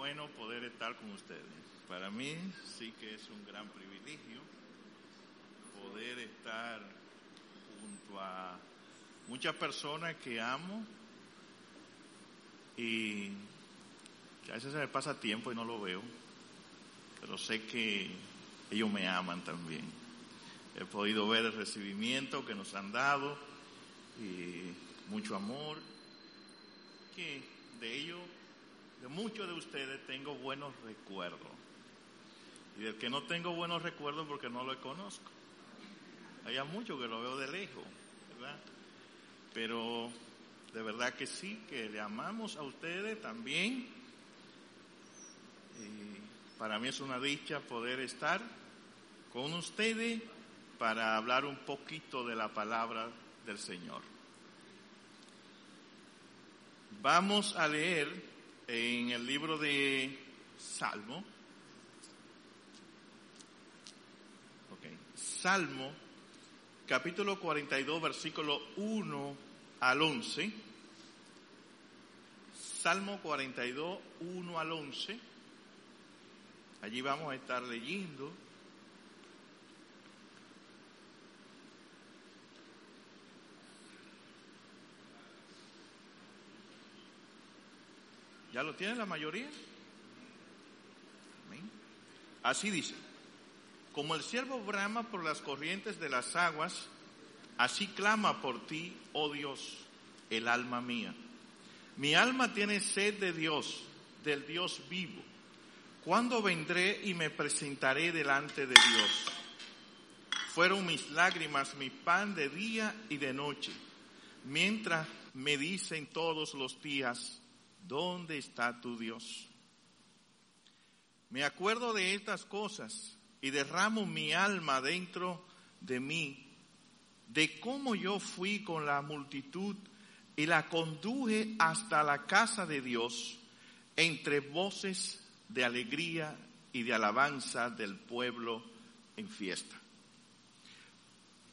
bueno poder estar con ustedes. Para mí sí que es un gran privilegio poder estar junto a muchas personas que amo y a veces se me pasa tiempo y no lo veo, pero sé que ellos me aman también. He podido ver el recibimiento que nos han dado y mucho amor, que de ellos de muchos de ustedes tengo buenos recuerdos. Y del que no tengo buenos recuerdos porque no lo conozco. Hay muchos que lo veo de lejos, ¿verdad? Pero de verdad que sí, que le amamos a ustedes también. Y para mí es una dicha poder estar con ustedes para hablar un poquito de la palabra del Señor. Vamos a leer en el libro de Salmo. Salmo, capítulo 42, versículo 1 al 11. Salmo 42, 1 al 11. Allí vamos a estar leyendo. ¿Ya lo tiene la mayoría? Así dice, como el siervo brama por las corrientes de las aguas, así clama por ti, oh Dios, el alma mía. Mi alma tiene sed de Dios, del Dios vivo. ¿Cuándo vendré y me presentaré delante de Dios? Fueron mis lágrimas mi pan de día y de noche, mientras me dicen todos los días, ¿dónde está tu Dios? Me acuerdo de estas cosas y derramo mi alma dentro de mí, de cómo yo fui con la multitud y la conduje hasta la casa de Dios entre voces de alegría y de alabanza del pueblo en fiesta.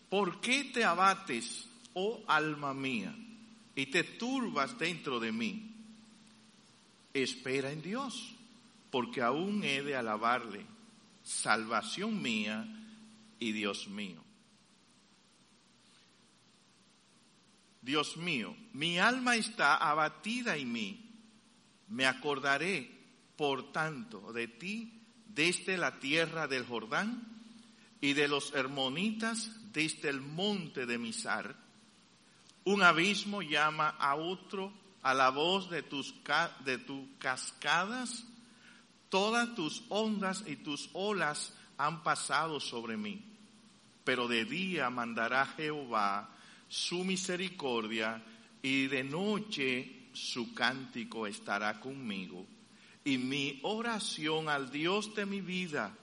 ¿Por qué te abates, oh alma mía, y te turbas dentro de mí? Espera en Dios, porque aún he de alabarle, salvación mía y Dios mío. Dios mío, mi alma está abatida en mí. Me acordaré, por tanto, de ti desde la tierra del Jordán y de los hermonitas desde el monte de Misar. Un abismo llama a otro a la voz de tus, de tus cascadas, todas tus ondas y tus olas han pasado sobre mí. Pero de día mandará Jehová su misericordia y de noche su cántico estará conmigo. Y mi oración al Dios de mi vida,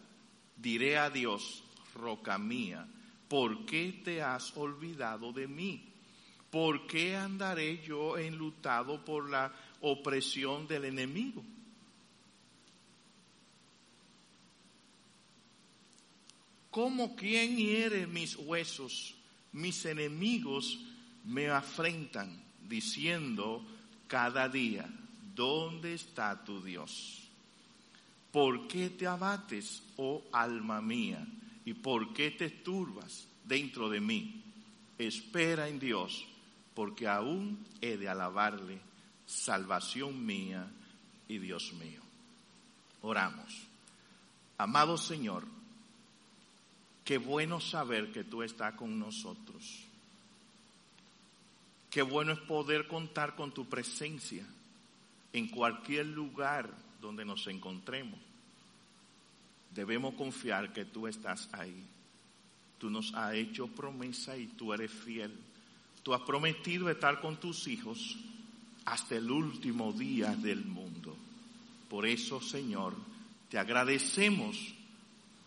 diré a Dios, roca mía, ¿por qué te has olvidado de mí? ¿Por qué andaré yo enlutado por la opresión del enemigo? Como quien hiere mis huesos, mis enemigos me afrentan, diciendo cada día, ¿dónde está tu Dios? ¿Por qué te abates, oh alma mía? ¿Y por qué te turbas dentro de mí? Espera en Dios porque aún he de alabarle, salvación mía y Dios mío. Oramos. Amado Señor, qué bueno saber que tú estás con nosotros. Qué bueno es poder contar con tu presencia en cualquier lugar donde nos encontremos. Debemos confiar que tú estás ahí. Tú nos has hecho promesa y tú eres fiel. Tú has prometido estar con tus hijos hasta el último día del mundo. Por eso, Señor, te agradecemos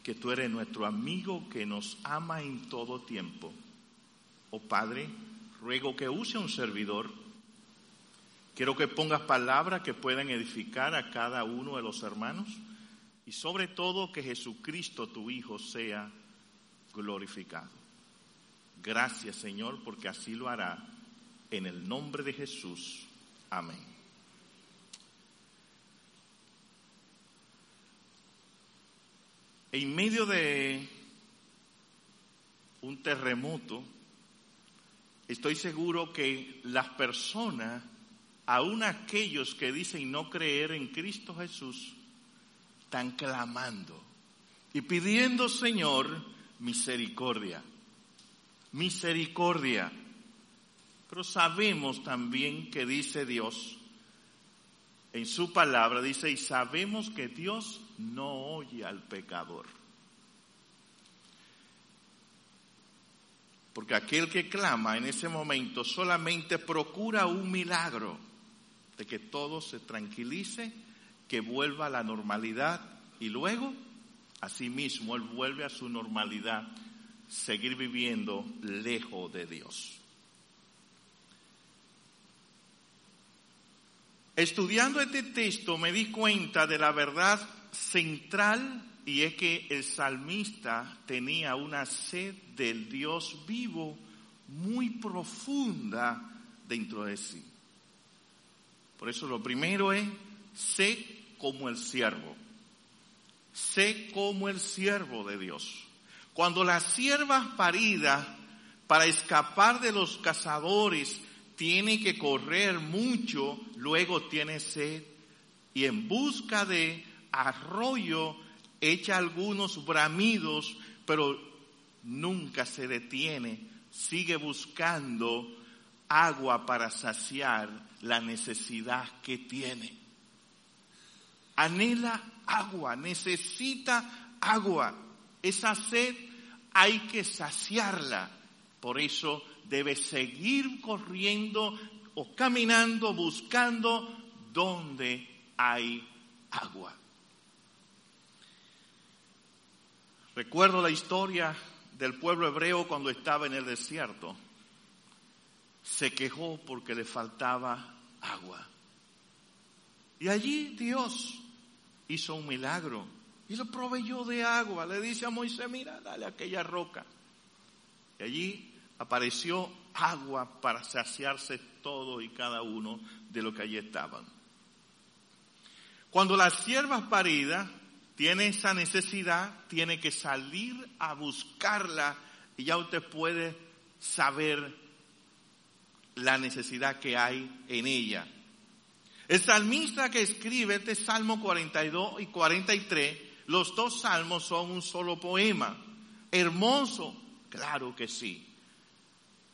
que tú eres nuestro amigo que nos ama en todo tiempo. Oh Padre, ruego que use un servidor. Quiero que pongas palabras que puedan edificar a cada uno de los hermanos y sobre todo que Jesucristo, tu Hijo, sea glorificado. Gracias Señor, porque así lo hará. En el nombre de Jesús. Amén. en medio de un terremoto, estoy seguro que las personas, aun aquellos que dicen no creer en Cristo Jesús, están clamando y pidiendo, Señor, misericordia, misericordia. Pero sabemos también que dice Dios en su palabra, dice, y sabemos que Dios no oye al pecador. Porque aquel que clama en ese momento solamente procura un milagro de que todo se tranquilice, que vuelva a la normalidad y luego, asimismo, él vuelve a su normalidad, seguir viviendo lejos de Dios. Estudiando este texto me di cuenta de la verdad central y es que el salmista tenía una sed del Dios vivo muy profunda dentro de sí. Por eso lo primero es, sé como el siervo. Sé como el siervo de Dios. Cuando las siervas paridas para escapar de los cazadores tiene que correr mucho, luego tiene sed y en busca de arroyo echa algunos bramidos, pero nunca se detiene, sigue buscando agua para saciar la necesidad que tiene. Anhela agua, necesita agua. Esa sed hay que saciarla. Por eso debe seguir corriendo o caminando buscando donde hay agua. Recuerdo la historia del pueblo hebreo cuando estaba en el desierto. Se quejó porque le faltaba agua. Y allí Dios hizo un milagro y lo proveyó de agua. Le dice a Moisés, mira, dale aquella roca. Y allí apareció agua para saciarse todo y cada uno de lo que allí estaban. Cuando las siervas paridas tiene esa necesidad, tiene que salir a buscarla y ya usted puede saber la necesidad que hay en ella. El salmista que escribe este Salmo 42 y 43, los dos salmos son un solo poema. Hermoso, claro que sí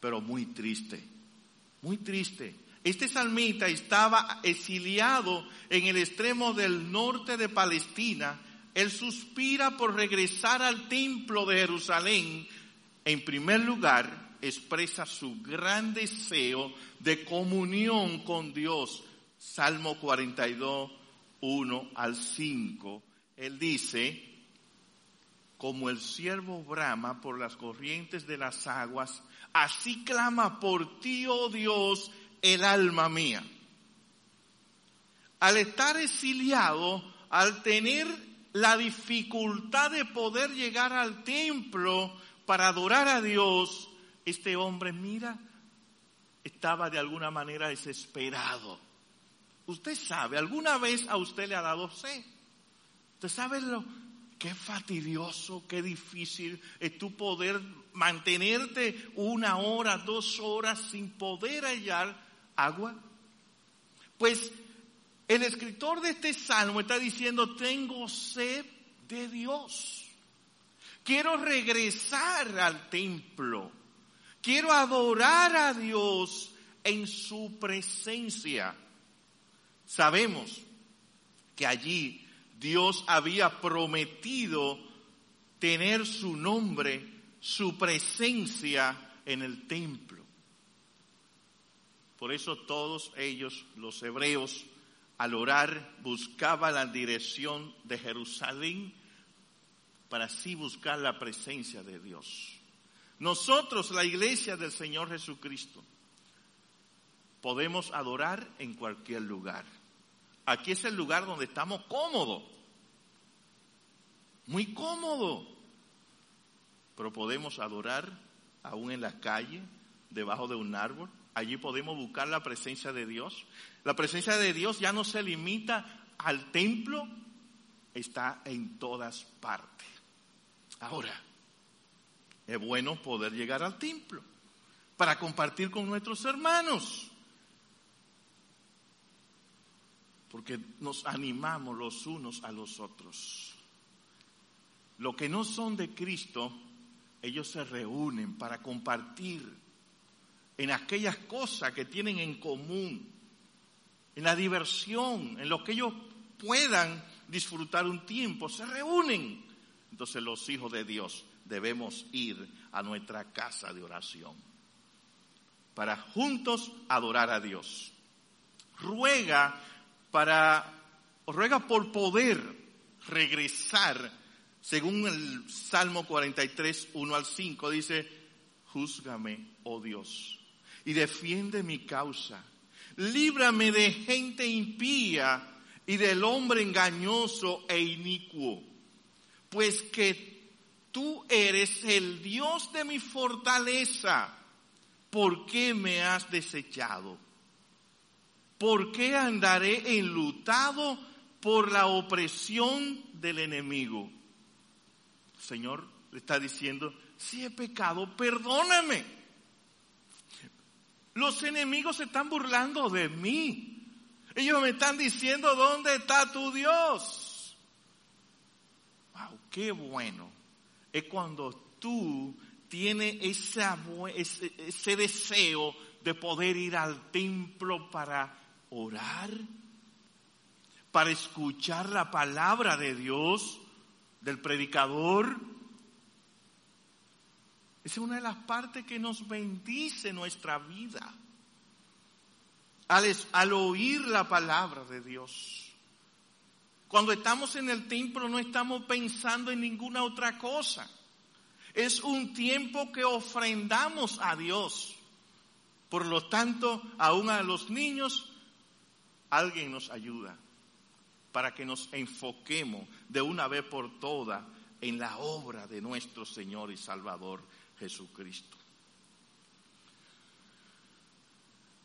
pero muy triste, muy triste. Este salmista estaba exiliado en el extremo del norte de Palestina. Él suspira por regresar al templo de Jerusalén. En primer lugar, expresa su gran deseo de comunión con Dios. Salmo 42, 1 al 5. Él dice, como el siervo brama por las corrientes de las aguas, Así clama por ti, oh Dios, el alma mía. Al estar exiliado, al tener la dificultad de poder llegar al templo para adorar a Dios, este hombre, mira, estaba de alguna manera desesperado. Usted sabe, alguna vez a usted le ha dado sed. Usted sabe lo, qué fastidioso, qué difícil es tu poder mantenerte una hora, dos horas sin poder hallar agua? Pues el escritor de este salmo está diciendo, tengo sed de Dios. Quiero regresar al templo. Quiero adorar a Dios en su presencia. Sabemos que allí Dios había prometido tener su nombre su presencia en el templo. Por eso todos ellos, los hebreos, al orar buscaban la dirección de Jerusalén para así buscar la presencia de Dios. Nosotros, la iglesia del Señor Jesucristo, podemos adorar en cualquier lugar. Aquí es el lugar donde estamos cómodos, muy cómodo pero podemos adorar aún en la calle, debajo de un árbol. Allí podemos buscar la presencia de Dios. La presencia de Dios ya no se limita al templo, está en todas partes. Ahora, es bueno poder llegar al templo para compartir con nuestros hermanos. Porque nos animamos los unos a los otros. Los que no son de Cristo, ellos se reúnen para compartir en aquellas cosas que tienen en común, en la diversión, en lo que ellos puedan disfrutar un tiempo, se reúnen. Entonces los hijos de Dios debemos ir a nuestra casa de oración para juntos adorar a Dios. Ruega para ruega por poder regresar, según el Salmo 43, 1 al 5, dice, júzgame, oh Dios, y defiende mi causa. Líbrame de gente impía y del hombre engañoso e inicuo, pues que tú eres el Dios de mi fortaleza. ¿Por qué me has desechado? ¿Por qué andaré enlutado por la opresión del enemigo? Señor le está diciendo, si he pecado, perdóname. Los enemigos se están burlando de mí. Ellos me están diciendo, ¿dónde está tu Dios? Wow, qué bueno es cuando tú tienes ese, ese deseo de poder ir al templo para orar, para escuchar la palabra de Dios, del predicador. Esa es una de las partes que nos bendice nuestra vida. Al, al, oír la palabra de Dios. Cuando estamos en el templo no estamos pensando en ninguna otra cosa. Es un tiempo que ofrendamos a Dios. Por lo tanto, aún a los niños, alguien nos ayuda para que nos enfoquemos de una vez por todas en la obra de nuestro Señor y Salvador Jesucristo.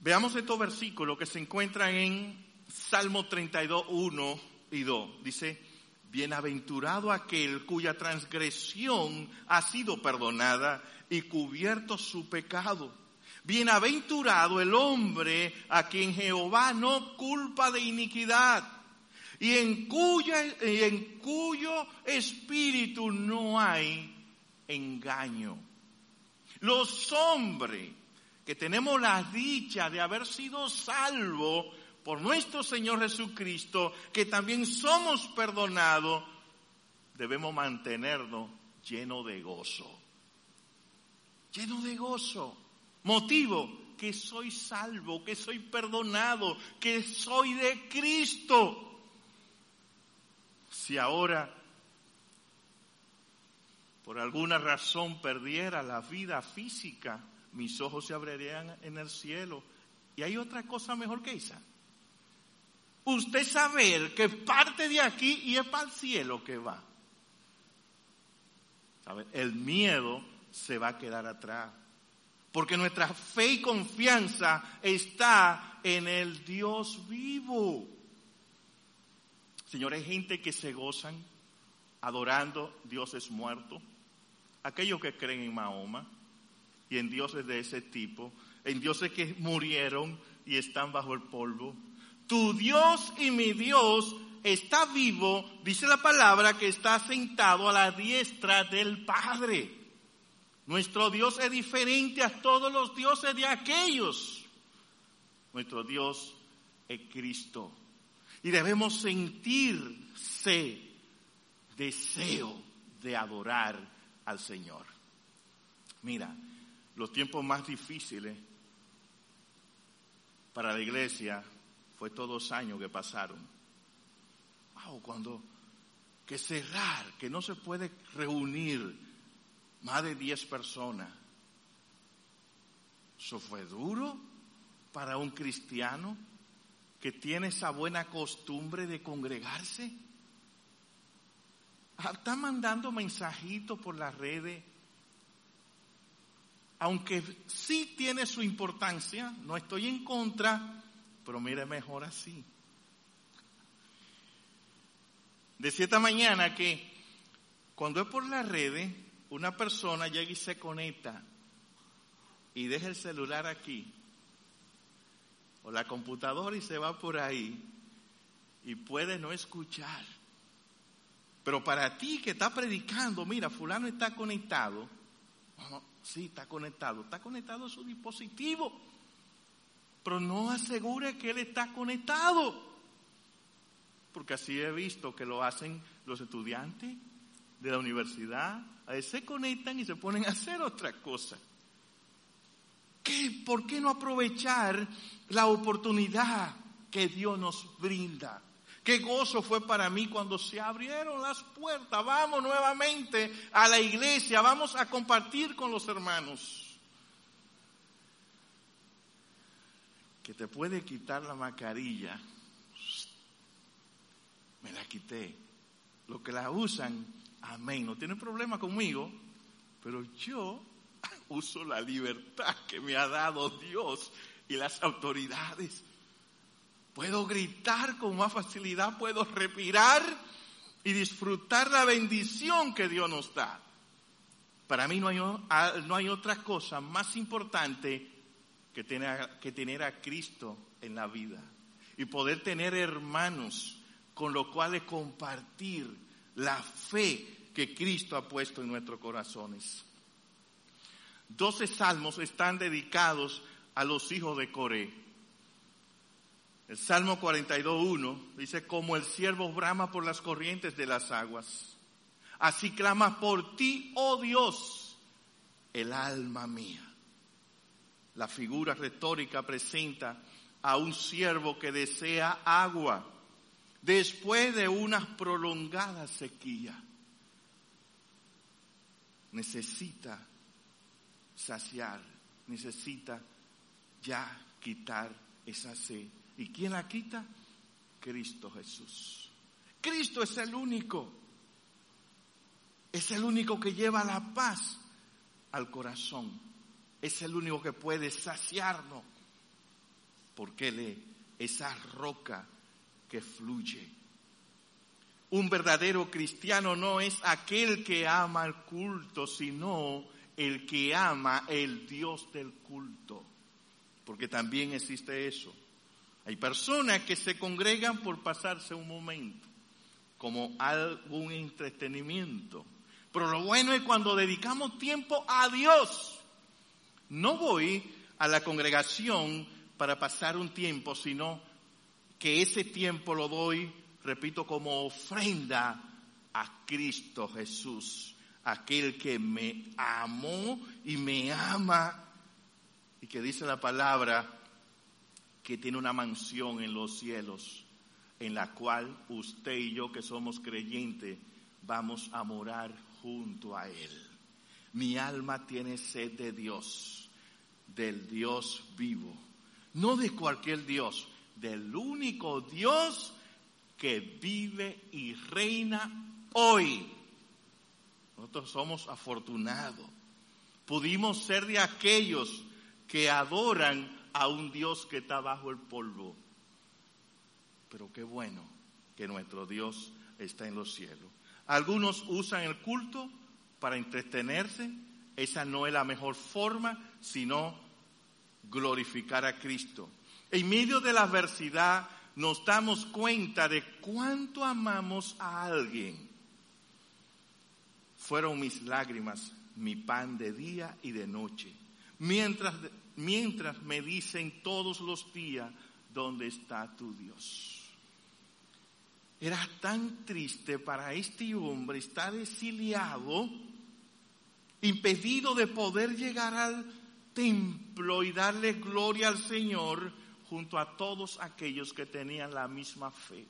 Veamos estos versículos que se encuentran en Salmo 32, 1 y 2. Dice, bienaventurado aquel cuya transgresión ha sido perdonada y cubierto su pecado. Bienaventurado el hombre a quien Jehová no culpa de iniquidad y en, cuya, en cuyo espíritu no hay engaño. Los hombres que tenemos la dicha de haber sido salvos por nuestro Señor Jesucristo, que también somos perdonados, debemos mantenernos llenos de gozo. Lleno de gozo. Motivo, que soy salvo, que soy perdonado, que soy de Cristo. Si ahora por alguna razón perdiera la vida física, mis ojos se abrirían en el cielo. Y hay otra cosa mejor que esa usted saber que parte de aquí y es para el cielo que va. El miedo se va a quedar atrás. Porque nuestra fe y confianza está en el Dios vivo. Señores, hay gente que se gozan adorando dioses muertos. Aquellos que creen en Mahoma y en dioses de ese tipo, en dioses que murieron y están bajo el polvo tu Dios y mi Dios está vivo, dice la palabra que está sentado a la diestra del Padre. Nuestro Dios es diferente a todos los dioses de aquellos. Nuestro Dios es Cristo. Y debemos sentirse deseo de adorar al Señor. Mira, los tiempos más difíciles para la iglesia fue todos dos años que pasaron. Wow, cuando que cerrar, que no se puede reunir más de 10 personas. Eso fue duro para un cristiano que tiene esa buena costumbre de congregarse. Ah, está mandando mensajitos por las redes. Aunque sí tiene su importancia, no estoy en contra, pero mire mejor así. Decía esta mañana que Cuando es por las redes, una persona llega y se conecta y deja el celular aquí la computadora y se va por ahí y puede no escuchar. Pero para ti que está predicando, mira, fulano está conectado. sí, está conectado. Está conectado a su dispositivo. Pero no asegure que él está conectado. Porque así he visto que lo hacen los estudiantes de la universidad. A veces se conectan y se ponen a hacer otra cosa. ¿Qué, ¿Por qué no aprovechar la oportunidad que Dios nos brinda? Qué gozo fue para mí cuando se abrieron las puertas. Vamos nuevamente a la iglesia, vamos a compartir con los hermanos. Que te puede quitar la mascarilla. Me la quité. Los que la usan, amén. No tienen problema conmigo, pero yo uso la libertad que me ha dado Dios y las autoridades Puedo gritar con más facilidad, puedo respirar y disfrutar la bendición que Dios nos da. Para mí no hay, no hay otra cosa más importante que tener, que tener a Cristo en la vida y poder tener hermanos con los cuales compartir la fe que Cristo ha puesto en nuestros corazones. Doce salmos están dedicados a los hijos de Coré. El Salmo 42.1 dice, como el siervo brama por las corrientes de las aguas, así clama por ti, oh Dios, el alma mía. La figura retórica presenta a un siervo que desea agua después de una prolongada sequía. Necesita saciar, necesita ya quitar esa sed. ¿Y quién la quita? Cristo Jesús. Cristo es el único. Es el único que lleva la paz al corazón. Es el único que puede saciarnos. Porque Él es esa roca que fluye. Un verdadero cristiano no es aquel que ama el culto, sino el que ama el Dios del culto. Porque también existe eso. Hay personas que se congregan por pasarse un momento, como algún entretenimiento. Pero lo bueno es cuando dedicamos tiempo a Dios. No voy a la congregación para pasar un tiempo, sino que ese tiempo lo doy, repito, como ofrenda a Cristo Jesús, aquel que me amó y me ama, y que dice la palabra, que tiene una mansión en los cielos, en la cual usted y yo que somos creyentes vamos a morar junto a Él. Mi alma tiene sed de Dios, del Dios vivo, no de cualquier Dios, del único Dios que vive y reina hoy. Nosotros somos afortunados. Pudimos ser de aquellos que adoran a un Dios que está bajo el polvo. Pero qué bueno que nuestro Dios está en los cielos. Algunos usan el culto para entretenerse. Esa no es la mejor forma, sino glorificar a Cristo. En medio de la adversidad nos damos cuenta de cuánto amamos a alguien. Fueron mis lágrimas mi pan de día y de noche. Mientras mientras me dicen todos los días, ¿dónde está tu Dios? Era tan triste para este hombre estar exiliado, impedido de poder llegar al templo y darle gloria al Señor junto a todos aquellos que tenían la misma fe.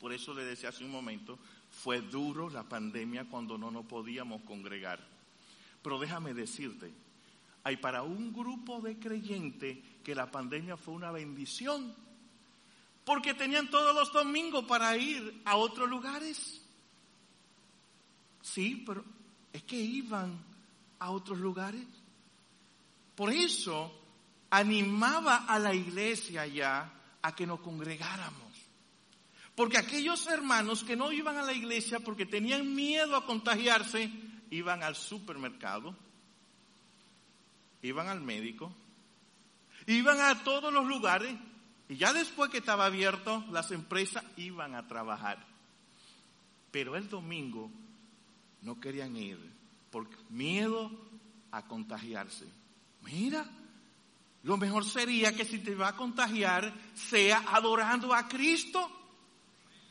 Por eso le decía hace un momento, fue duro la pandemia cuando no nos podíamos congregar. Pero déjame decirte, hay para un grupo de creyentes que la pandemia fue una bendición, porque tenían todos los domingos para ir a otros lugares. Sí, pero es que iban a otros lugares. Por eso animaba a la iglesia ya a que nos congregáramos. Porque aquellos hermanos que no iban a la iglesia porque tenían miedo a contagiarse, iban al supermercado, iban al médico, iban a todos los lugares y ya después que estaba abierto, las empresas iban a trabajar. Pero el domingo no querían ir por miedo a contagiarse. Mira, lo mejor sería que si te va a contagiar, sea adorando a Cristo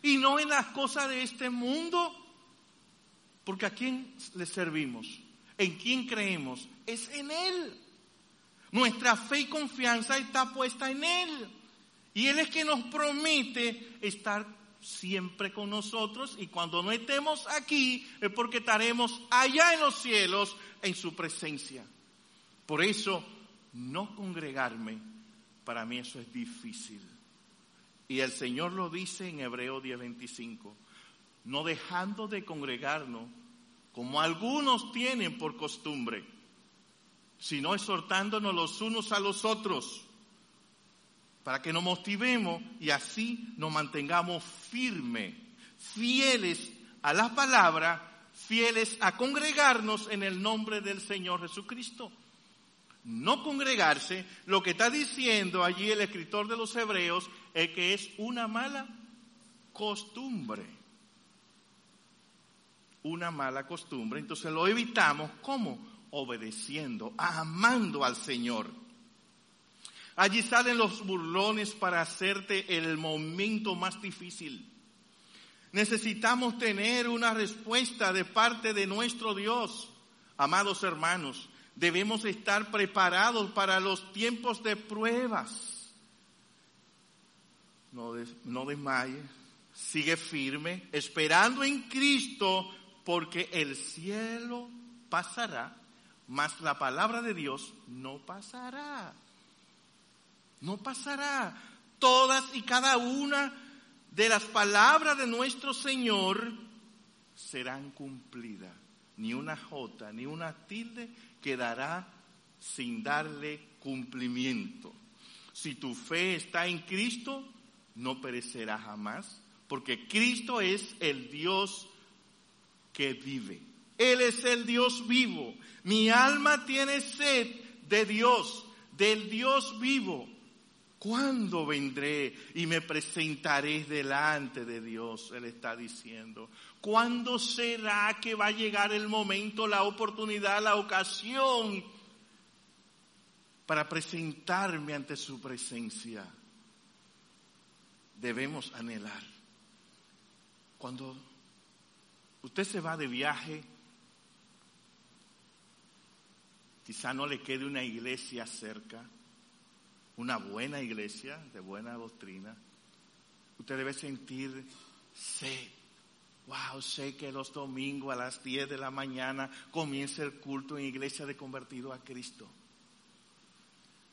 y no en las cosas de este mundo. Porque a quién le servimos, en quién creemos, es en Él. Nuestra fe y confianza está puesta en Él. Y Él es que nos promete estar siempre con nosotros y cuando no estemos aquí es porque estaremos allá en los cielos en su presencia. Por eso, no congregarme, para mí eso es difícil. Y el Señor lo dice en Hebreo 10:25, no dejando de congregarnos como algunos tienen por costumbre, sino exhortándonos los unos a los otros para que nos motivemos y así nos mantengamos firmes, fieles a la palabra, fieles a congregarnos en el nombre del Señor Jesucristo. No congregarse, lo que está diciendo allí el escritor de los Hebreos es que es una mala costumbre. Una mala costumbre. Entonces lo evitamos como obedeciendo, amando al Señor. Allí salen los burlones para hacerte el momento más difícil. Necesitamos tener una respuesta de parte de nuestro Dios. Amados hermanos, debemos estar preparados para los tiempos de pruebas. No, no desmayes, sigue firme, esperando en Cristo, porque el cielo pasará, mas la palabra de Dios no pasará. No pasará. Todas y cada una de las palabras de nuestro Señor serán cumplidas. Ni una jota, ni una tilde quedará sin darle cumplimiento. Si tu fe está en Cristo, no perecerá jamás, porque Cristo es el Dios que vive. Él es el Dios vivo. Mi alma tiene sed de Dios, del Dios vivo. ¿Cuándo vendré y me presentaré delante de Dios? Él está diciendo. ¿Cuándo será que va a llegar el momento, la oportunidad, la ocasión para presentarme ante su presencia? Debemos anhelar. Cuando usted se va de viaje, quizá no le quede una iglesia cerca una buena iglesia de buena doctrina, usted debe sentir sé, Wow, sé que los domingos a las 10 de la mañana comienza el culto en iglesia de convertido a Cristo.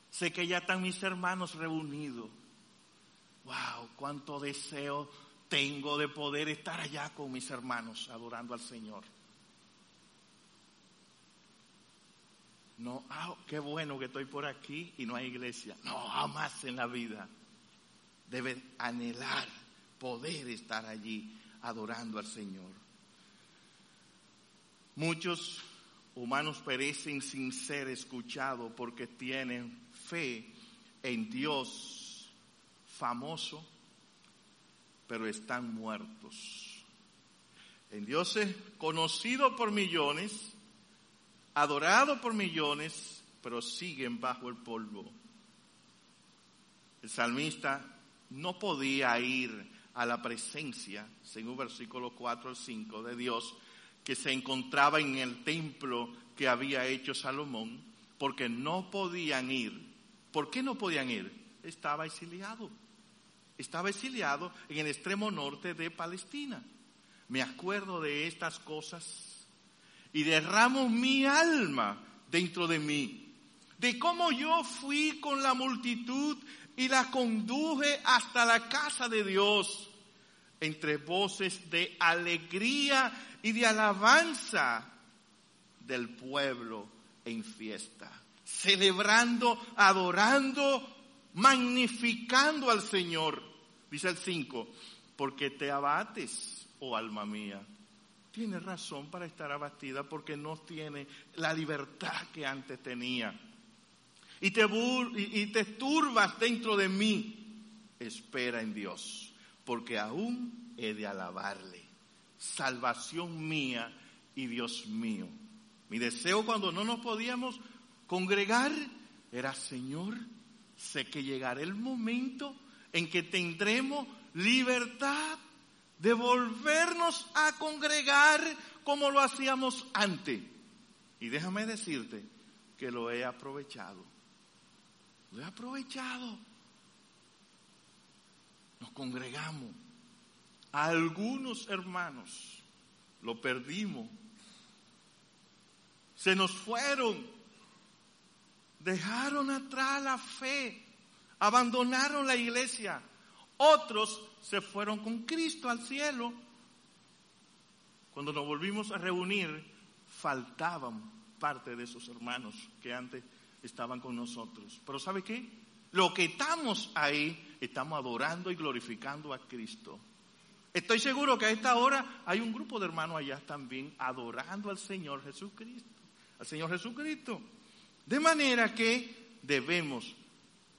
Sé que ya están mis hermanos reunidos. Wow, cuánto deseo tengo de poder estar allá con mis hermanos adorando al Señor. No, ah, qué bueno que estoy por aquí y no hay iglesia. No, jamás en la vida. Debe anhelar poder estar allí adorando al Señor. Muchos humanos perecen sin ser escuchados porque tienen fe en Dios famoso, pero están muertos. En Dios es conocido por millones, adorado por millones, pero siguen bajo el polvo. El salmista no podía ir a la presencia, según versículo 4 al 5 de Dios, que se encontraba en el templo que había hecho Salomón, porque no podían ir. ¿Por qué no podían ir? Estaba exiliado. Estaba exiliado en el extremo norte de Palestina. Me acuerdo de estas cosas y derramo mi alma dentro de mí. De cómo yo fui con la multitud y la conduje hasta la casa de Dios entre voces de alegría y de alabanza del pueblo en fiesta, celebrando, adorando, magnificando al Señor. Dice el 5, porque te abates, oh alma mía. Tienes razón para estar abatida porque no tiene la libertad que antes tenía. Y te, te turbas dentro de mí. Espera en Dios, porque aún he de alabarle. Salvación mía y Dios mío. Mi deseo cuando no nos podíamos congregar era, Señor, sé que llegará el momento en que tendremos libertad de volvernos a congregar como lo hacíamos antes. Y déjame decirte que lo he aprovechado. Lo he aprovechado. Nos congregamos. A algunos hermanos lo perdimos. Se nos fueron. Dejaron atrás la fe. Abandonaron la iglesia. Otros se fueron con Cristo al cielo. Cuando nos volvimos a reunir, faltaban parte de esos hermanos que antes estaban con nosotros. Pero ¿sabe qué? Lo que estamos ahí, estamos adorando y glorificando a Cristo. Estoy seguro que a esta hora hay un grupo de hermanos allá también adorando al Señor Jesucristo. Al Señor Jesucristo. De manera que debemos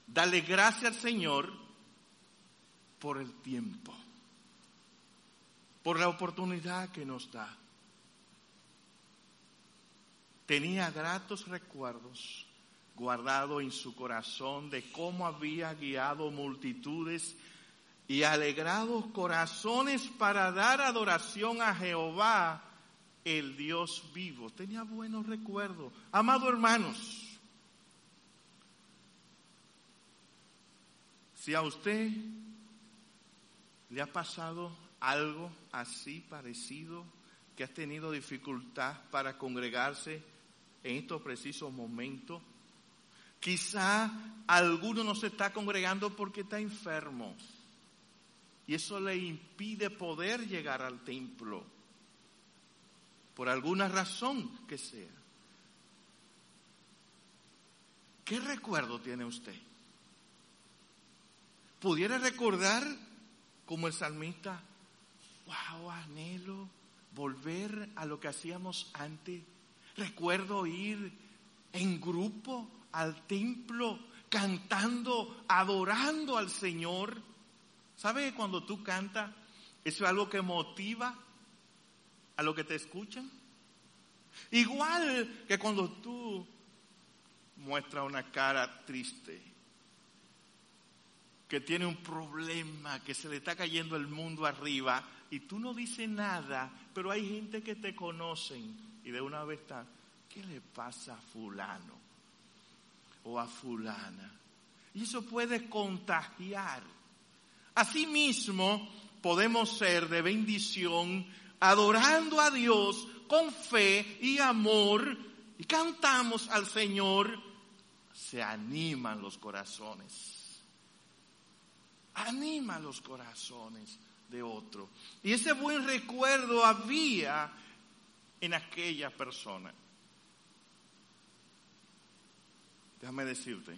darle gracias al Señor por el tiempo, por la oportunidad que nos da. Tenía gratos recuerdos guardados en su corazón de cómo había guiado multitudes y alegrados corazones para dar adoración a Jehová, el Dios vivo. Tenía buenos recuerdos. Amados hermanos, si a usted ¿Le ha pasado algo así parecido que ha tenido dificultad para congregarse en estos precisos momentos? Quizá alguno no se está congregando porque está enfermo y eso le impide poder llegar al templo por alguna razón que sea. ¿Qué recuerdo tiene usted? ¿Pudiera recordar como el salmista, wow, anhelo volver a lo que hacíamos antes. Recuerdo ir en grupo al templo, cantando, adorando al Señor. ¿Sabe cuando tú cantas, eso es algo que motiva a lo que te escuchan? Igual que cuando tú muestras una cara triste, que tiene un problema, que se le está cayendo el mundo arriba y tú no dices nada, pero hay gente que te conocen y de una vez está, ¿qué le pasa a fulano o a fulana? Y eso puede contagiar. Asimismo, podemos ser de bendición adorando a Dios con fe y amor y cantamos al Señor, se animan los corazones anima los corazones de otro. Y ese buen recuerdo había en aquella persona. Déjame decirte,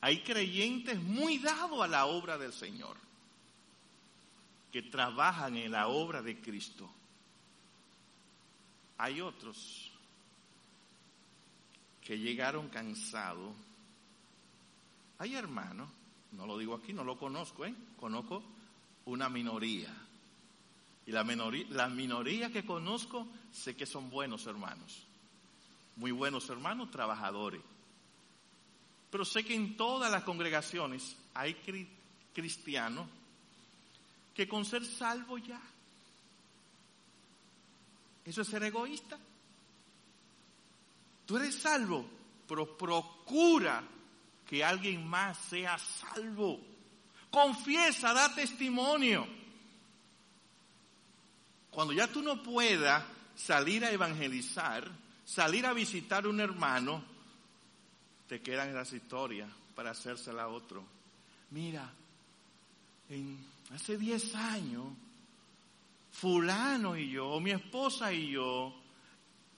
hay creyentes muy dados a la obra del Señor, que trabajan en la obra de Cristo. Hay otros que llegaron cansados. Hay hermanos no lo digo aquí, no lo conozco, ¿eh? Conozco una minoría. Y la minoría, que conozco sé que son buenos hermanos. Muy buenos hermanos, trabajadores. Pero sé que en todas las congregaciones hay cristianos que con ser salvo ya. Eso es ser egoísta. Tú eres salvo, pero procura que alguien más sea salvo. Confiesa, da testimonio. Cuando ya tú no puedas salir a evangelizar, salir a visitar un hermano, te quedan las historias para hacérsela a otro. Mira, en, hace 10 años, fulano y yo, mi esposa y yo,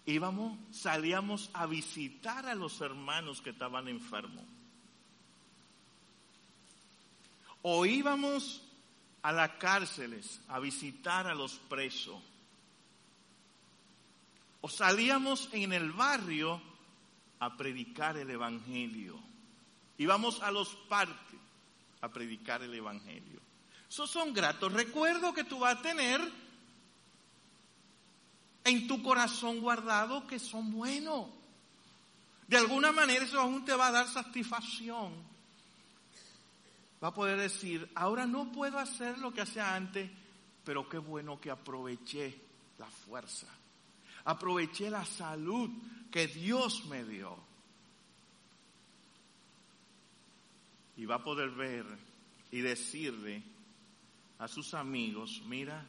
íbamos, salíamos a visitar a los hermanos que estaban enfermos. O íbamos a las cárceles a visitar a los presos. O salíamos en el barrio a predicar el Evangelio. Íbamos a los parques a predicar el Evangelio. Esos son gratos recuerdos que tú vas a tener en tu corazón guardado que son buenos. De alguna manera eso aún te va a dar satisfacción. Va a poder decir, ahora no puedo hacer lo que hacía antes, pero qué bueno que aproveché la fuerza. Aproveché la salud que Dios me dio. Y va a poder ver y decirle a sus amigos, mira,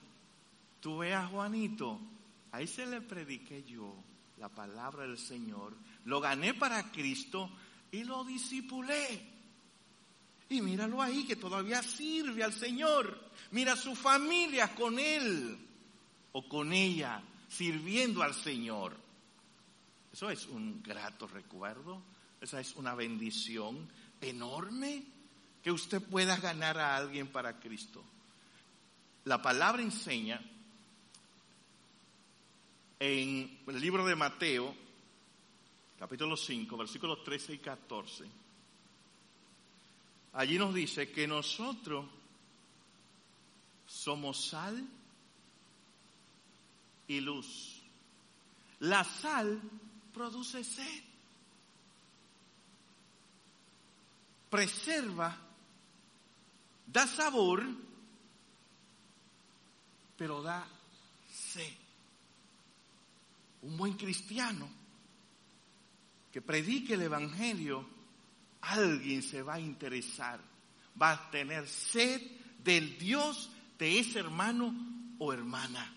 tú veas Juanito, ahí se le prediqué yo la palabra del Señor, lo gané para Cristo y lo disipulé. Y míralo ahí que todavía sirve al Señor. Mira su familia con él o con ella sirviendo al Señor. Eso es un grato recuerdo, esa es una bendición enorme que usted pueda ganar a alguien para Cristo. La palabra enseña en el libro de Mateo, capítulo 5, versículos 13 y 14. Allí nos dice que nosotros somos sal y luz. La sal produce sed. Preserva, da sabor, pero da sed. Un buen cristiano que predique el Evangelio, alguien se va a interesar, va a tener sed del Dios de ese hermano o hermana.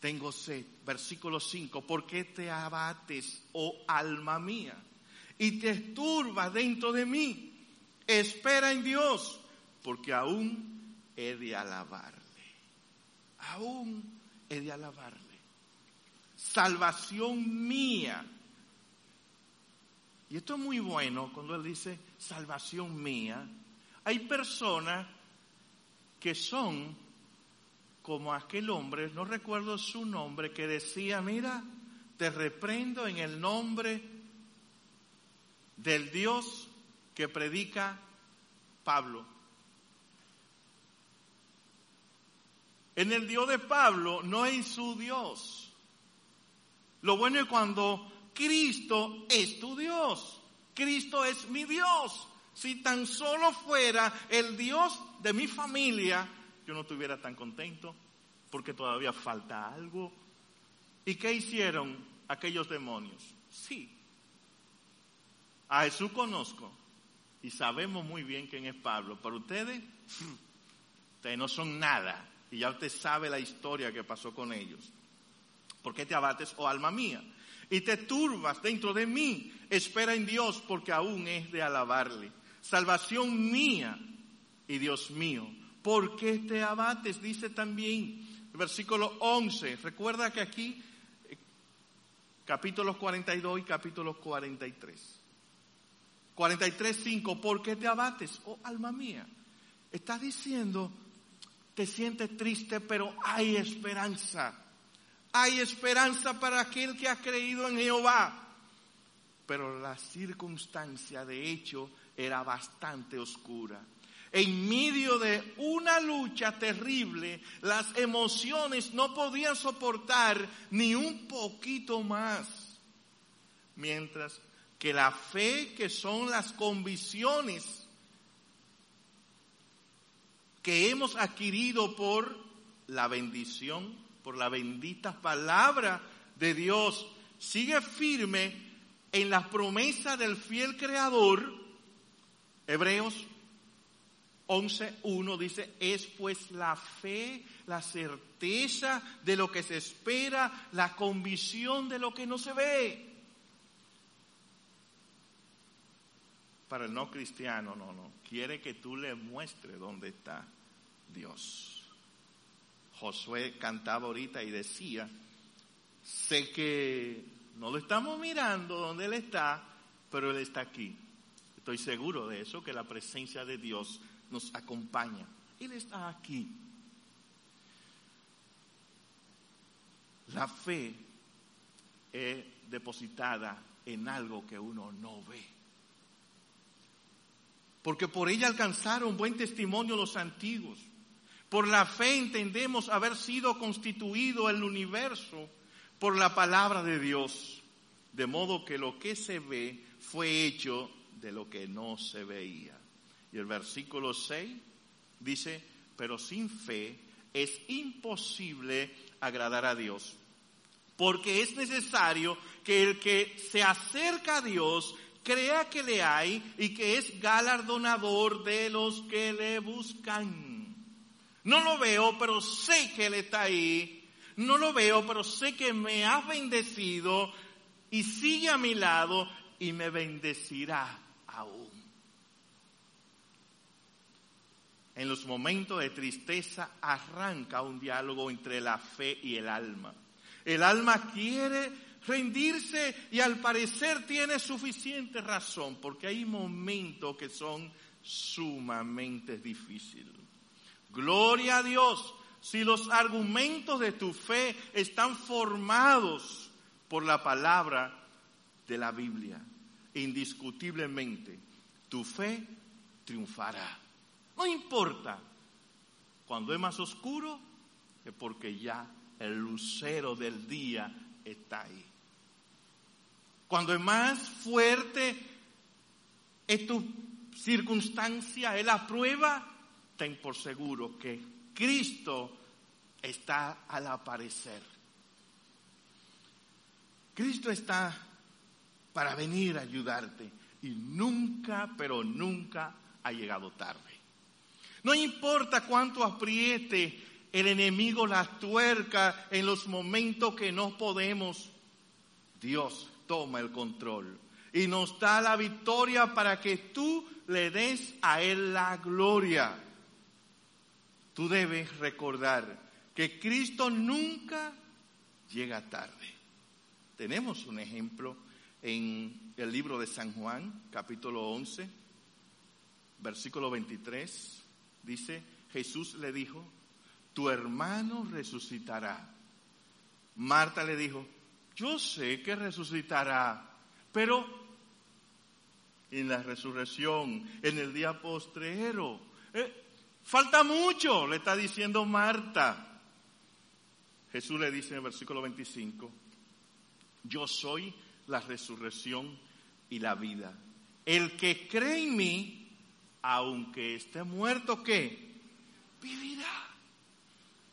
Tengo sed, versículo 5, ¿por qué te abates, oh alma mía? Y te turbas dentro de mí. Espera en Dios, porque aún he de alabarle. Aún he de alabarle. Salvación mía. Y esto es muy bueno cuando él dice salvación mía. Hay personas que son como aquel hombre, no recuerdo su nombre, que decía, mira, te reprendo en el nombre del Dios que predica Pablo. En el Dios de Pablo no es su Dios. Lo bueno es cuando Cristo es tu Dios. Cristo es mi Dios. Si tan solo fuera el Dios de mi familia, yo no estuviera tan contento porque todavía falta algo. ¿Y qué hicieron aquellos demonios? Sí. A Jesús conozco y sabemos muy bien quién es Pablo, pero ustedes, ustedes no son nada y ya usted sabe la historia que pasó con ellos. ¿Por qué te abates, oh alma mía? Y te turbas dentro de mí. Espera en Dios porque aún es de alabarle. Salvación mía y Dios mío. ¿Por qué te abates? Dice también el versículo 11. Recuerda que aquí capítulos 42 y capítulos 43. 43, 5. ¿Por qué te abates, oh alma mía? Está diciendo te sientes triste, pero hay esperanza. Hay esperanza para aquel que ha creído en Jehová. Pero la circunstancia de hecho era bastante oscura. En medio de una lucha terrible, las emociones no podían soportar ni un poquito más. Mientras que la fe, que son las convicciones, que hemos adquirido por la bendición, por la bendita palabra de Dios, sigue firme en las promesas del fiel Creador. Hebreos 11.1 dice, es pues la fe, la certeza de lo que se espera, la convicción de lo que no se ve. Para el no cristiano, no, no. Quiere que tú le muestres dónde está Dios. Josué cantaba ahorita y decía, sé que no lo estamos mirando donde Él está, pero Él está aquí. Estoy seguro de eso, que la presencia de Dios nos acompaña. Él está aquí. La fe es depositada en algo que uno no ve. Porque por ella alcanzaron buen testimonio los antiguos. Por la fe entendemos haber sido constituido el universo por la palabra de Dios. De modo que lo que se ve fue hecho de lo que no se veía. Y el versículo 6 dice, pero sin fe es imposible agradar a Dios porque es necesario que el que se acerca a Dios crea que le hay y que es galardonador de los que le buscan. No lo veo, pero sé que Él está ahí. No lo veo, pero sé que me ha bendecido y sigue a mi lado y me bendecirá aún. En los momentos de tristeza arranca un diálogo entre la fe y el alma. El alma quiere rendirse y al parecer tiene suficiente razón, porque hay momentos que son sumamente difíciles. Gloria a Dios si los argumentos de tu fe están formados por la palabra de la Biblia. Indiscutiblemente, tu fe triunfará. No importa. Cuando es más oscuro, es porque ya el lucero del día está ahí. Cuando es más fuerte es tu circunstancia, es la prueba, ten por seguro que Cristo está al aparecer. Cristo está para venir a ayudarte y nunca, pero nunca ha llegado tarde. No importa cuánto apriete el enemigo las tuerca en los momentos que no podemos. Dios toma el control y nos da la victoria para que tú le des a Él la gloria. Tú debes recordar que Cristo nunca llega tarde. Tenemos un ejemplo en el libro de San Juan, capítulo 11, versículo 23. Dice, Jesús le dijo, tu hermano resucitará. Marta le dijo, yo sé que resucitará, pero en la resurrección, en el día postrero, eh, falta mucho, le está diciendo Marta. Jesús le dice en el versículo 25, yo soy la resurrección y la vida. El que cree en mí, aunque esté muerto, ¿qué? Vivirá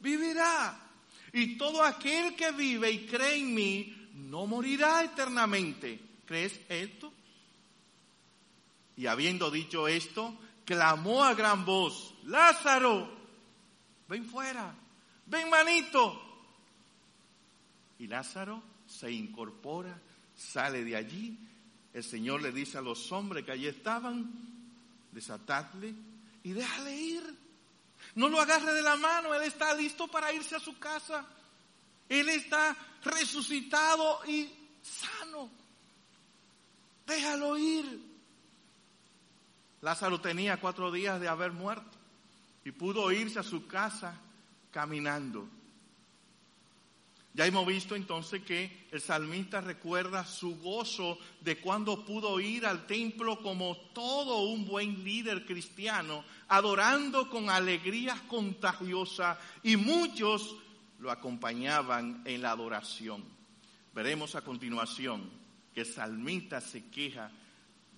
vivirá. Y todo aquel que vive y cree en mí no morirá eternamente. ¿Crees esto? Y habiendo dicho esto, clamó a gran voz, Lázaro, ven fuera, ven manito. Y Lázaro se incorpora, sale de allí. El Señor le dice a los hombres que allí estaban, desatadle y déjale ir. No lo agarre de la mano, Él está listo para irse a su casa. Él está resucitado y sano. Déjalo ir. Lázaro tenía cuatro días de haber muerto y pudo irse a su casa caminando. Ya hemos visto entonces que el salmista recuerda su gozo de cuando pudo ir al templo como todo un buen líder cristiano, adorando con alegría contagiosa y muchos lo acompañaban en la adoración. Veremos a continuación que el salmista se queja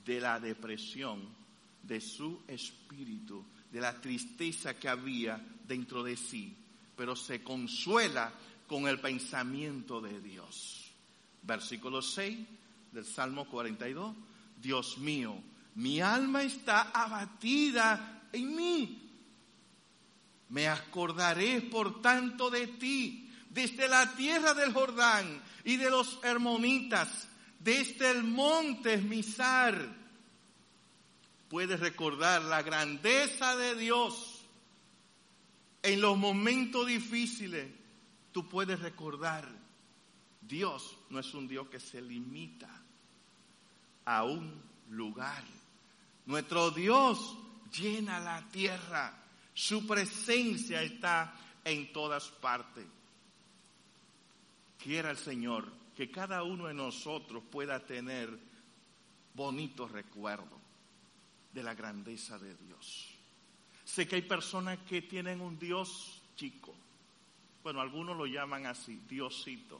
de la depresión de su espíritu, de la tristeza que había dentro de sí, pero se consuela con el pensamiento de Dios. Versículo 6 del Salmo 42. Dios mío, mi alma está abatida en mí. Me acordaré por tanto de ti, desde la tierra del Jordán y de los hermonitas, desde el monte Misar. Puedes recordar la grandeza de Dios en los momentos difíciles tú puedes recordar, Dios no es un Dios que se limita a un lugar. Nuestro Dios llena la tierra. Su presencia está en todas partes. Quiera el Señor que cada uno de nosotros pueda tener bonitos recuerdos de la grandeza de Dios. Sé que hay personas que tienen un Dios chico. Bueno, algunos lo llaman así, Diosito.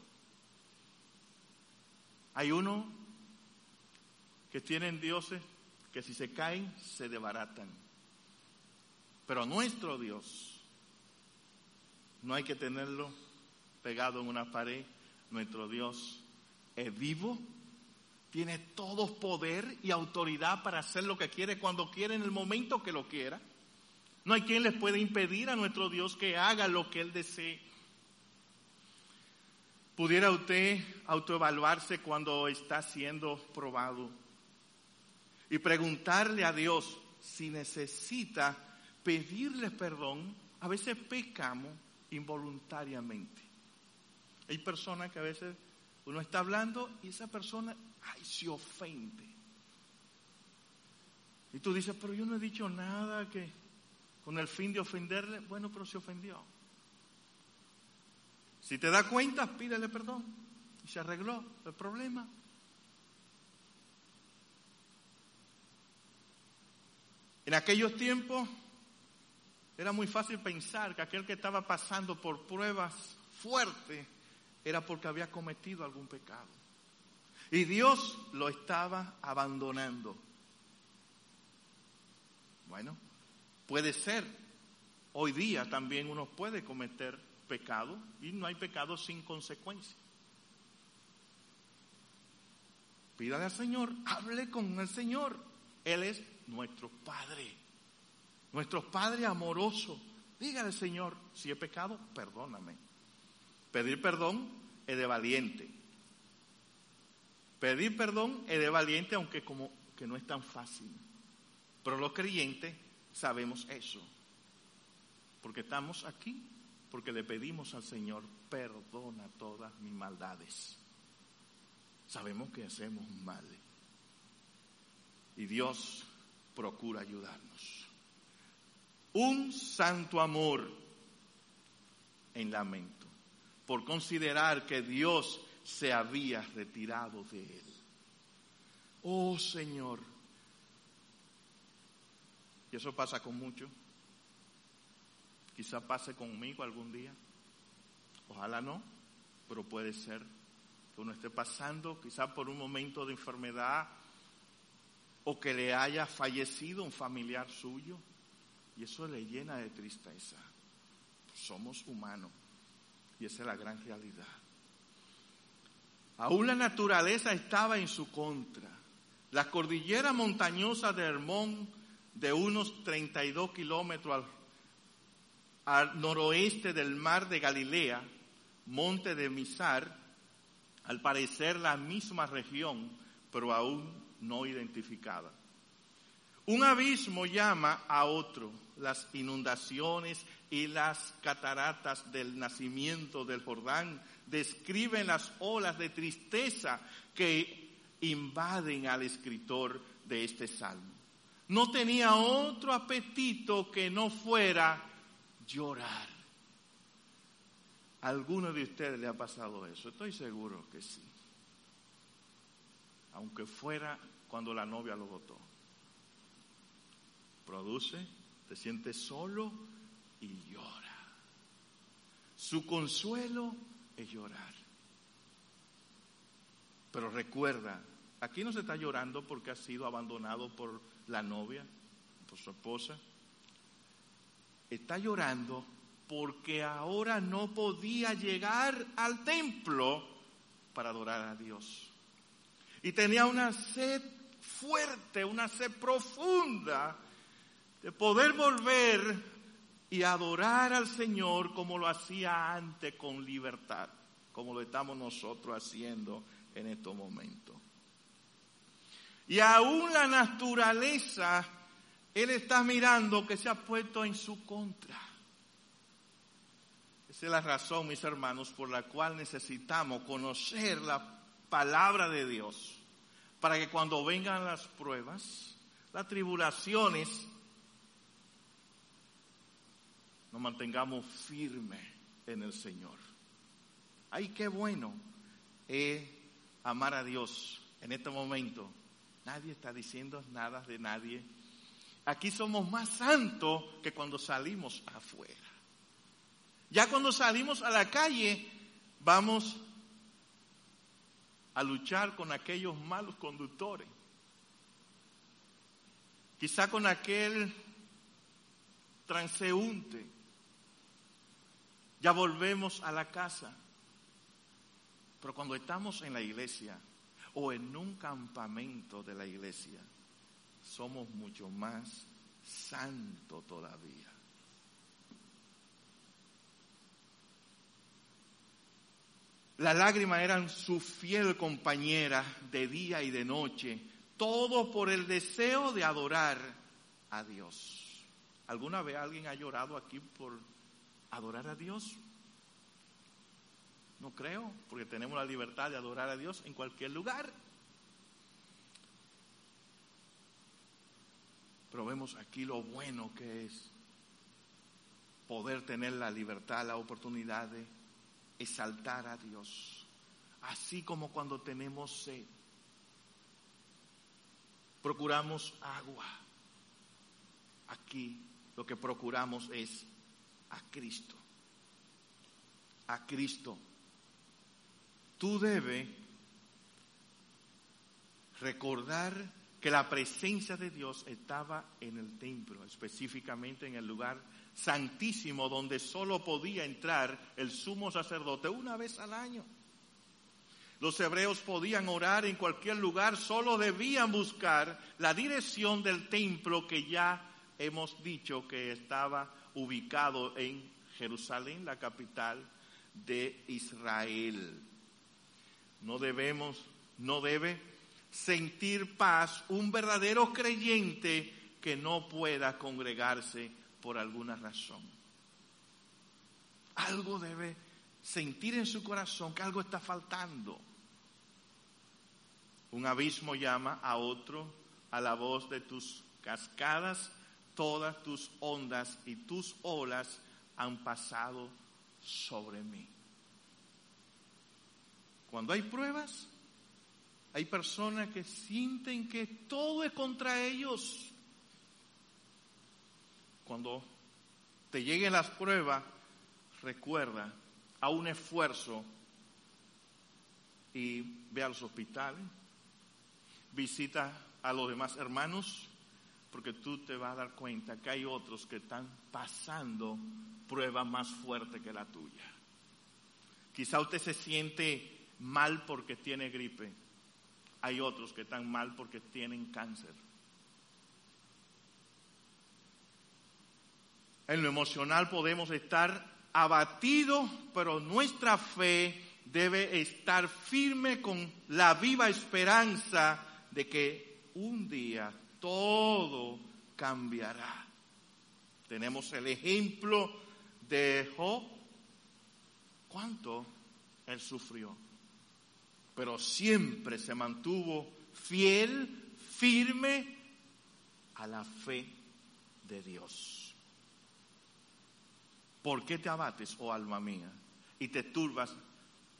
Hay uno que tienen dioses que si se caen se desbaratan. Pero nuestro Dios no hay que tenerlo pegado en una pared. Nuestro Dios es vivo, tiene todo poder y autoridad para hacer lo que quiere cuando quiere en el momento que lo quiera. No hay quien les pueda impedir a nuestro Dios que haga lo que Él desee. ¿Pudiera usted autoevaluarse cuando está siendo probado? Y preguntarle a Dios si necesita pedirle perdón. A veces pecamos involuntariamente. Hay personas que a veces uno está hablando y esa persona, ay, se ofende. Y tú dices, pero yo no he dicho nada que con el fin de ofenderle. Bueno, pero se ofendió. Si te da cuenta, pídele perdón. Y se arregló el problema. En aquellos tiempos era muy fácil pensar que aquel que estaba pasando por pruebas fuertes era porque había cometido algún pecado. Y Dios lo estaba abandonando. Bueno, puede ser. Hoy día también uno puede cometer pecado y no hay pecado sin consecuencia. Pídale al Señor, hable con el Señor. Él es nuestro Padre, nuestro Padre amoroso. Dígale, Señor, si he pecado, perdóname. Pedir perdón es de valiente. Pedir perdón es de valiente, aunque como que no es tan fácil. Pero los creyentes sabemos eso. Porque estamos aquí porque le pedimos al Señor, perdona todas mis maldades. Sabemos que hacemos mal. Y Dios procura ayudarnos. Un santo amor en lamento, por considerar que Dios se había retirado de él. Oh Señor, y eso pasa con muchos Quizá pase conmigo algún día. Ojalá no, pero puede ser que uno esté pasando quizá por un momento de enfermedad o que le haya fallecido un familiar suyo y eso le llena de tristeza. Somos humanos y esa es la gran realidad. Aún la naturaleza estaba en su contra. La cordillera montañosa de Hermón, de unos 32 kilómetros al al noroeste del mar de Galilea, monte de Misar, al parecer la misma región, pero aún no identificada. Un abismo llama a otro, las inundaciones y las cataratas del nacimiento del Jordán describen las olas de tristeza que invaden al escritor de este salmo. No tenía otro apetito que no fuera llorar. ¿A alguno de ustedes le ha pasado eso? Estoy seguro que sí. Aunque fuera cuando la novia lo votó. Produce, te sientes solo y llora. Su consuelo es llorar. Pero recuerda, aquí no se está llorando porque ha sido abandonado por la novia, por su esposa está llorando porque ahora no podía llegar al templo para adorar a Dios. Y tenía una sed fuerte, una sed profunda de poder volver y adorar al Señor como lo hacía antes con libertad, como lo estamos nosotros haciendo en estos momentos. Y aún la naturaleza él está mirando que se ha puesto en su contra. Esa es la razón, mis hermanos, por la cual necesitamos conocer la palabra de Dios, para que cuando vengan las pruebas, las tribulaciones, nos mantengamos firmes en el Señor. Ay, qué bueno es amar a Dios en este momento. Nadie está diciendo nada de nadie. Aquí somos más santos que cuando salimos afuera. Ya cuando salimos a la calle, vamos a luchar con aquellos malos conductores. Quizá con aquel transeúnte. Ya volvemos a la casa. Pero cuando estamos en la iglesia o en un campamento de la iglesia, somos mucho más santos todavía. Las lágrimas eran su fiel compañera de día y de noche, todo por el deseo de adorar a Dios. ¿Alguna vez alguien ha llorado aquí por adorar a Dios? No creo, porque tenemos la libertad de adorar a Dios en cualquier lugar. Pero vemos aquí lo bueno que es poder tener la libertad, la oportunidad de exaltar a Dios. Así como cuando tenemos sed, procuramos agua. Aquí lo que procuramos es a Cristo. A Cristo. Tú debes recordar que la presencia de Dios estaba en el templo, específicamente en el lugar santísimo donde solo podía entrar el sumo sacerdote una vez al año. Los hebreos podían orar en cualquier lugar, solo debían buscar la dirección del templo que ya hemos dicho que estaba ubicado en Jerusalén, la capital de Israel. No debemos, no debe sentir paz un verdadero creyente que no pueda congregarse por alguna razón. Algo debe sentir en su corazón que algo está faltando. Un abismo llama a otro a la voz de tus cascadas, todas tus ondas y tus olas han pasado sobre mí. Cuando hay pruebas, hay personas que sienten que todo es contra ellos cuando te lleguen las pruebas, recuerda a un esfuerzo y ve a los hospitales, visita a los demás hermanos, porque tú te vas a dar cuenta que hay otros que están pasando pruebas más fuertes que la tuya. Quizá usted se siente mal porque tiene gripe. Hay otros que están mal porque tienen cáncer. En lo emocional podemos estar abatidos, pero nuestra fe debe estar firme con la viva esperanza de que un día todo cambiará. Tenemos el ejemplo de Job. ¿Cuánto él sufrió? Pero siempre se mantuvo fiel, firme a la fe de Dios. ¿Por qué te abates, oh alma mía, y te turbas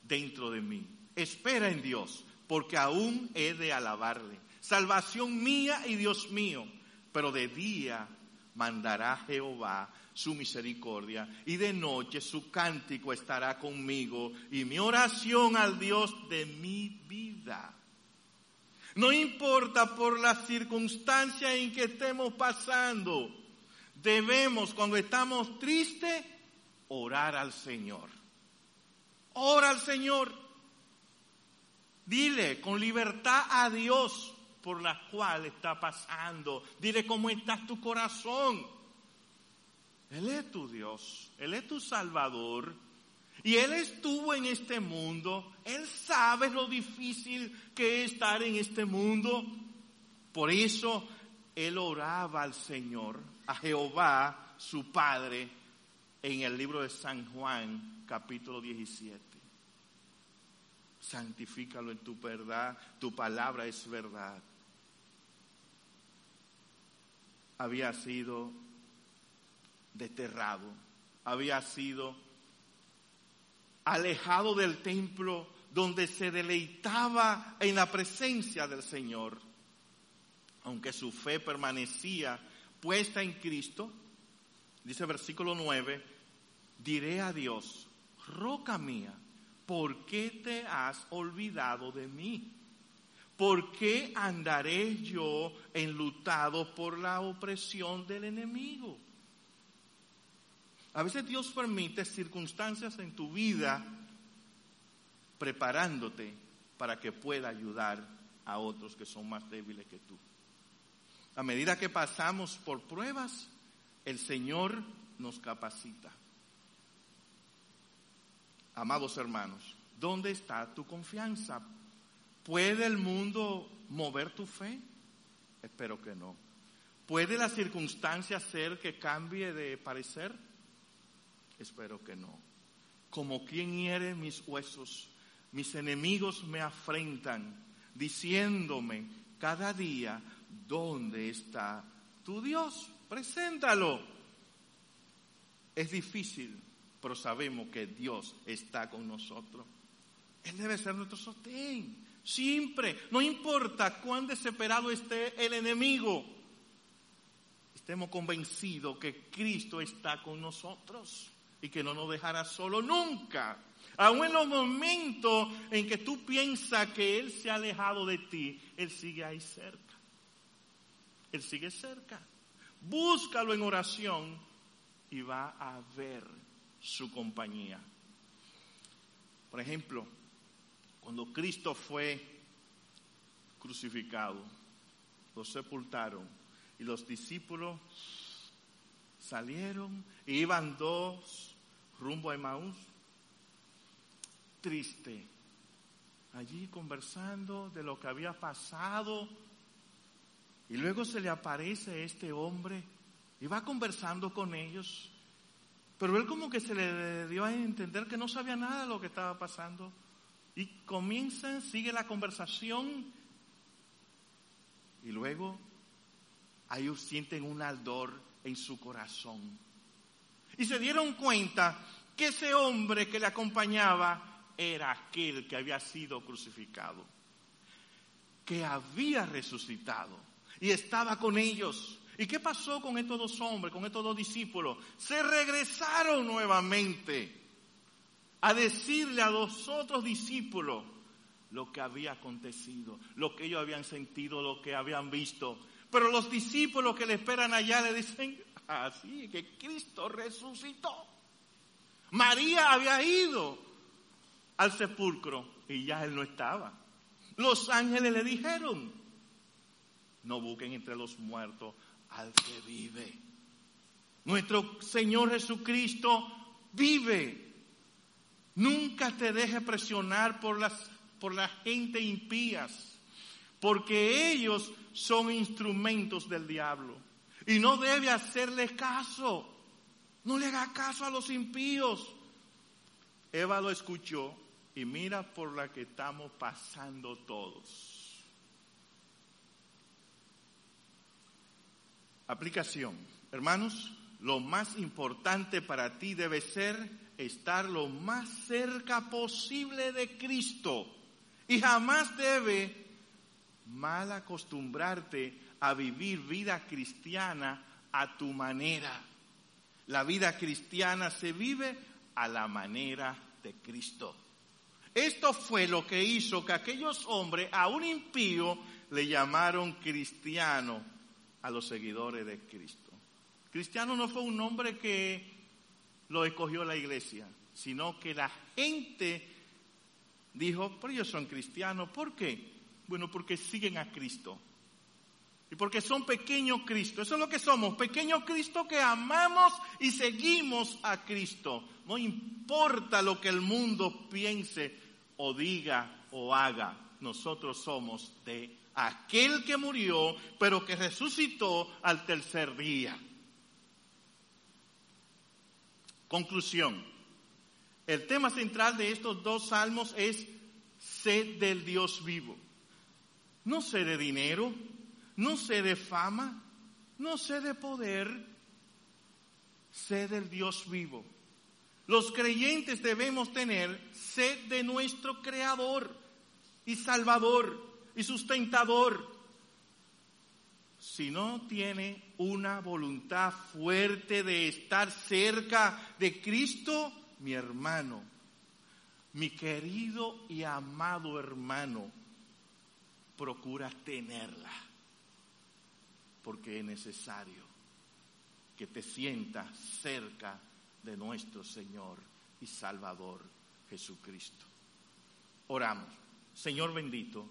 dentro de mí? Espera en Dios, porque aún he de alabarle. Salvación mía y Dios mío, pero de día mandará Jehová su misericordia y de noche su cántico estará conmigo y mi oración al Dios de mi vida. No importa por las circunstancias en que estemos pasando, debemos cuando estamos tristes orar al Señor. Ora al Señor. Dile con libertad a Dios por la cual está pasando. Dile cómo está tu corazón. Él es tu Dios, Él es tu Salvador. Y Él estuvo en este mundo. Él sabe lo difícil que es estar en este mundo. Por eso Él oraba al Señor, a Jehová, su Padre, en el libro de San Juan, capítulo 17. Santifícalo en tu verdad, tu palabra es verdad. Había sido desterrado había sido alejado del templo donde se deleitaba en la presencia del Señor. Aunque su fe permanecía puesta en Cristo, dice versículo 9, diré a Dios, roca mía, ¿por qué te has olvidado de mí? ¿Por qué andaré yo enlutado por la opresión del enemigo? A veces Dios permite circunstancias en tu vida preparándote para que pueda ayudar a otros que son más débiles que tú. A medida que pasamos por pruebas, el Señor nos capacita. Amados hermanos, ¿dónde está tu confianza? ¿Puede el mundo mover tu fe? Espero que no. ¿Puede la circunstancia hacer que cambie de parecer? Espero que no. Como quien hiere mis huesos, mis enemigos me afrentan, diciéndome cada día, ¿dónde está tu Dios? Preséntalo. Es difícil, pero sabemos que Dios está con nosotros. Él debe ser nuestro sostén. Siempre, no importa cuán desesperado esté el enemigo, estemos convencidos que Cristo está con nosotros y que no nos dejará solo nunca. Aún en los momentos en que tú piensas que Él se ha alejado de ti, Él sigue ahí cerca. Él sigue cerca. Búscalo en oración y va a ver su compañía. Por ejemplo, cuando Cristo fue crucificado, lo sepultaron y los discípulos salieron y iban dos rumbo a Emaús. Triste. Allí conversando de lo que había pasado. Y luego se le aparece este hombre y va conversando con ellos. Pero él como que se le dio a entender que no sabía nada de lo que estaba pasando. Y comienzan, sigue la conversación y luego ellos sienten un ardor en su corazón. Y se dieron cuenta que ese hombre que le acompañaba era aquel que había sido crucificado, que había resucitado y estaba con ellos. ¿Y qué pasó con estos dos hombres, con estos dos discípulos? Se regresaron nuevamente a decirle a los otros discípulos lo que había acontecido, lo que ellos habían sentido, lo que habían visto. Pero los discípulos que le esperan allá le dicen, así, que Cristo resucitó. María había ido al sepulcro y ya él no estaba. Los ángeles le dijeron, no busquen entre los muertos al que vive. Nuestro Señor Jesucristo vive. Nunca te dejes presionar por las por la gente impías, porque ellos son instrumentos del diablo. Y no debe hacerle caso. No le haga caso a los impíos. Eva lo escuchó y mira por la que estamos pasando todos. Aplicación. Hermanos, lo más importante para ti debe ser estar lo más cerca posible de Cristo y jamás debe mal acostumbrarte a vivir vida cristiana a tu manera. La vida cristiana se vive a la manera de Cristo. Esto fue lo que hizo que aquellos hombres, a un impío, le llamaron cristiano a los seguidores de Cristo. Cristiano no fue un nombre que lo escogió la iglesia, sino que la gente dijo, pero ellos son cristianos, ¿por qué? Bueno, porque siguen a Cristo. Y porque son pequeños Cristo. Eso es lo que somos, pequeños Cristo que amamos y seguimos a Cristo. No importa lo que el mundo piense o diga o haga, nosotros somos de aquel que murió, pero que resucitó al tercer día. Conclusión. El tema central de estos dos salmos es sed del Dios vivo. No sé de dinero, no sé de fama, no sé de poder. sed del Dios vivo. Los creyentes debemos tener sed de nuestro Creador y Salvador y sustentador. Si no tiene una voluntad fuerte de estar cerca de Cristo, mi hermano, mi querido y amado hermano, procura tenerla, porque es necesario que te sientas cerca de nuestro Señor y Salvador Jesucristo. Oramos. Señor bendito,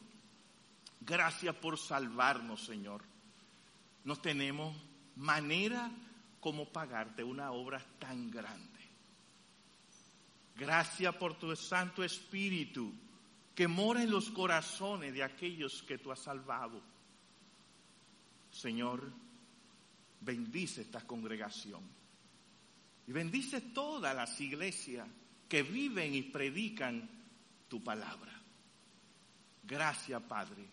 gracias por salvarnos, Señor. No tenemos manera como pagarte una obra tan grande. Gracias por tu Santo Espíritu que mora en los corazones de aquellos que tú has salvado. Señor, bendice esta congregación y bendice todas las iglesias que viven y predican tu palabra. Gracias, Padre,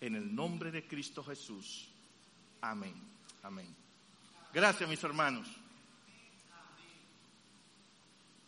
en el nombre de Cristo Jesús. Amén. Amén. Gracias, mis hermanos.